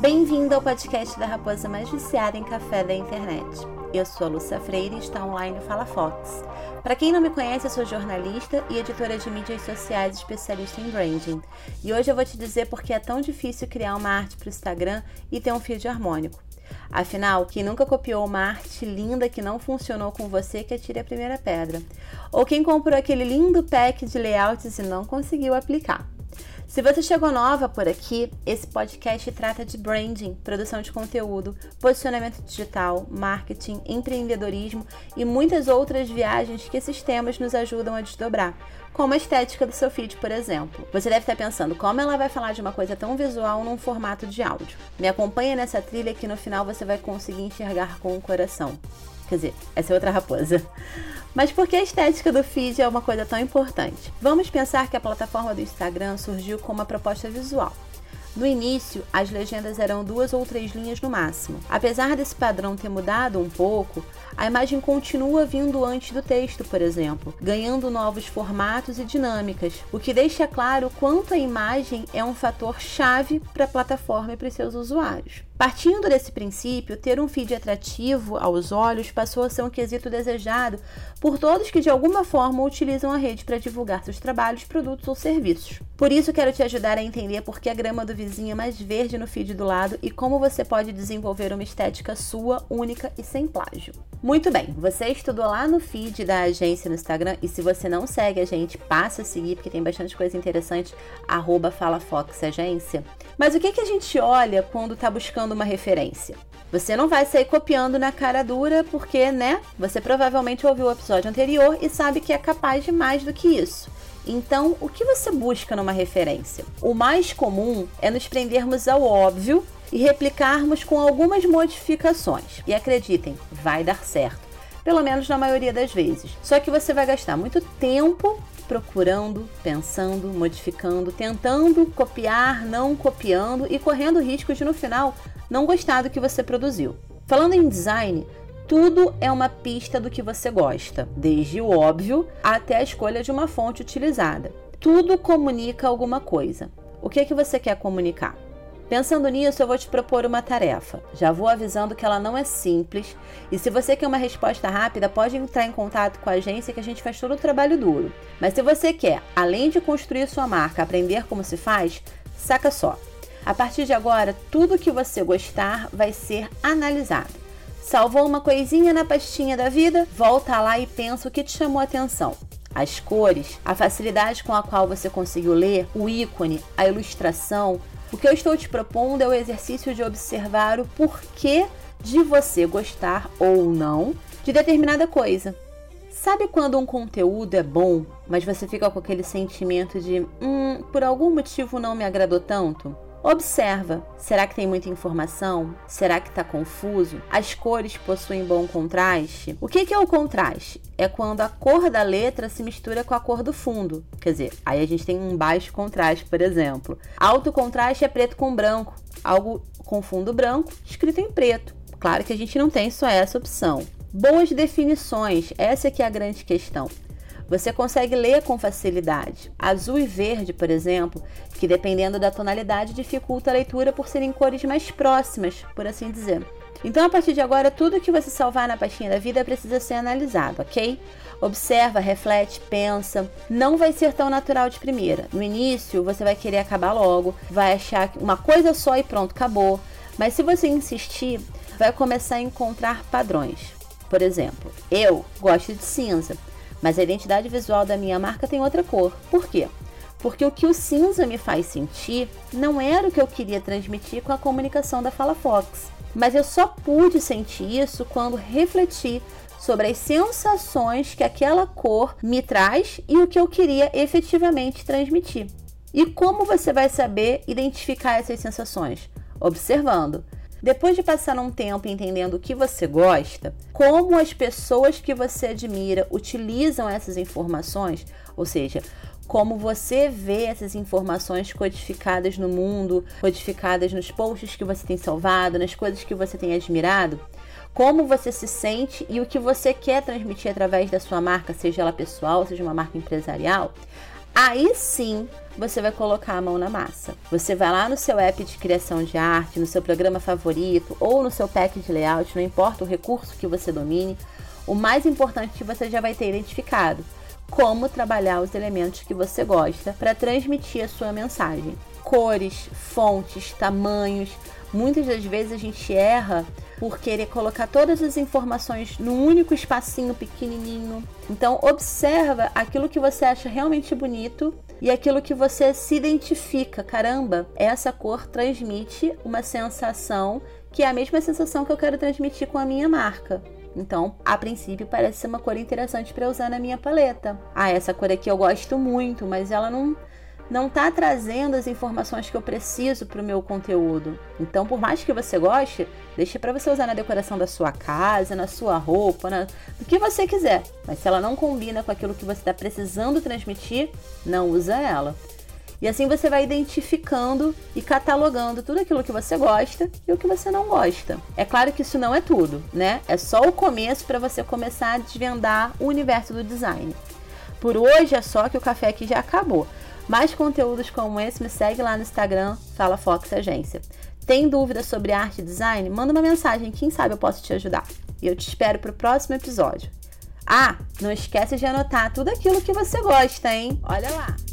Bem-vindo ao podcast da Raposa Mais Viciada em Café da Internet. Eu sou a Lúcia Freire e está online o Fala Fox. Para quem não me conhece, eu sou jornalista e editora de mídias sociais especialista em branding. E hoje eu vou te dizer por que é tão difícil criar uma arte para o Instagram e ter um feed harmônico. Afinal, quem nunca copiou uma arte linda que não funcionou com você que atire a primeira pedra? Ou quem comprou aquele lindo pack de layouts e não conseguiu aplicar? Se você chegou nova por aqui, esse podcast trata de branding, produção de conteúdo, posicionamento digital, marketing, empreendedorismo e muitas outras viagens que esses temas nos ajudam a desdobrar, como a estética do seu feed, por exemplo. Você deve estar pensando como ela vai falar de uma coisa tão visual num formato de áudio. Me acompanha nessa trilha que no final você vai conseguir enxergar com o coração. Quer dizer, essa é outra raposa. Mas por que a estética do feed é uma coisa tão importante? Vamos pensar que a plataforma do Instagram surgiu com uma proposta visual. No início, as legendas eram duas ou três linhas no máximo. Apesar desse padrão ter mudado um pouco, a imagem continua vindo antes do texto, por exemplo, ganhando novos formatos e dinâmicas, o que deixa claro quanto a imagem é um fator chave para a plataforma e para seus usuários. Partindo desse princípio, ter um feed atrativo aos olhos passou a ser um quesito desejado por todos que de alguma forma utilizam a rede para divulgar seus trabalhos, produtos ou serviços. Por isso, quero te ajudar a entender por que a grama do vizinho é mais verde no feed do lado e como você pode desenvolver uma estética sua, única e sem plágio. Muito bem, você estudou lá no feed da agência no Instagram e se você não segue a gente, passa a seguir porque tem bastante coisa interessante, arroba FalaFoxAgência. Mas o que, que a gente olha quando está buscando uma referência? Você não vai sair copiando na cara dura porque, né, você provavelmente ouviu o episódio anterior e sabe que é capaz de mais do que isso. Então, o que você busca numa referência? O mais comum é nos prendermos ao óbvio e replicarmos com algumas modificações. E acreditem, vai dar certo. Pelo menos na maioria das vezes. Só que você vai gastar muito tempo procurando, pensando, modificando, tentando copiar, não copiando e correndo risco de no final não gostar do que você produziu. Falando em design, tudo é uma pista do que você gosta, desde o óbvio até a escolha de uma fonte utilizada. Tudo comunica alguma coisa. O que é que você quer comunicar? Pensando nisso, eu vou te propor uma tarefa. Já vou avisando que ela não é simples e se você quer uma resposta rápida, pode entrar em contato com a agência que a gente faz todo o trabalho duro. Mas se você quer, além de construir sua marca, aprender como se faz, saca só. A partir de agora, tudo que você gostar vai ser analisado. Salvou uma coisinha na pastinha da vida? Volta lá e pensa o que te chamou a atenção as cores, a facilidade com a qual você conseguiu ler, o ícone, a ilustração, o que eu estou te propondo é o exercício de observar o porquê de você gostar ou não de determinada coisa. Sabe quando um conteúdo é bom, mas você fica com aquele sentimento de, hum, por algum motivo não me agradou tanto? Observa, será que tem muita informação? Será que está confuso? As cores possuem bom contraste? O que é o contraste? É quando a cor da letra se mistura com a cor do fundo. Quer dizer, aí a gente tem um baixo contraste, por exemplo. Alto contraste é preto com branco, algo com fundo branco escrito em preto. Claro que a gente não tem só essa opção. Boas definições, essa é que é a grande questão. Você consegue ler com facilidade. Azul e verde, por exemplo, que dependendo da tonalidade dificulta a leitura por serem cores mais próximas, por assim dizer. Então, a partir de agora, tudo que você salvar na pastinha da vida precisa ser analisado, ok? Observa, reflete, pensa. Não vai ser tão natural de primeira. No início, você vai querer acabar logo, vai achar uma coisa só e pronto, acabou. Mas se você insistir, vai começar a encontrar padrões. Por exemplo, eu gosto de cinza. Mas a identidade visual da minha marca tem outra cor. Por quê? Porque o que o cinza me faz sentir não era o que eu queria transmitir com a comunicação da Fala Fox. Mas eu só pude sentir isso quando refleti sobre as sensações que aquela cor me traz e o que eu queria efetivamente transmitir. E como você vai saber identificar essas sensações? Observando. Depois de passar um tempo entendendo o que você gosta, como as pessoas que você admira utilizam essas informações, ou seja, como você vê essas informações codificadas no mundo, codificadas nos posts que você tem salvado, nas coisas que você tem admirado, como você se sente e o que você quer transmitir através da sua marca, seja ela pessoal, seja uma marca empresarial, Aí sim você vai colocar a mão na massa. Você vai lá no seu app de criação de arte, no seu programa favorito ou no seu pack de layout, não importa o recurso que você domine, o mais importante você já vai ter identificado como trabalhar os elementos que você gosta para transmitir a sua mensagem. Cores, fontes, tamanhos. Muitas das vezes a gente erra por querer colocar todas as informações num único espacinho pequenininho. Então, observa aquilo que você acha realmente bonito e aquilo que você se identifica. Caramba, essa cor transmite uma sensação que é a mesma sensação que eu quero transmitir com a minha marca. Então, a princípio, parece ser uma cor interessante para usar na minha paleta. Ah, essa cor aqui eu gosto muito, mas ela não não está trazendo as informações que eu preciso para o meu conteúdo. Então, por mais que você goste, deixa para você usar na decoração da sua casa, na sua roupa, na... do que você quiser. Mas se ela não combina com aquilo que você está precisando transmitir, não usa ela. E assim você vai identificando e catalogando tudo aquilo que você gosta e o que você não gosta. É claro que isso não é tudo, né? É só o começo para você começar a desvendar o universo do design. Por hoje é só que o café aqui já acabou. Mais conteúdos como esse, me segue lá no Instagram, Fala Fox Agência. Tem dúvida sobre arte e design? Manda uma mensagem, quem sabe eu posso te ajudar. E eu te espero para o próximo episódio. Ah, não esquece de anotar tudo aquilo que você gosta, hein? Olha lá!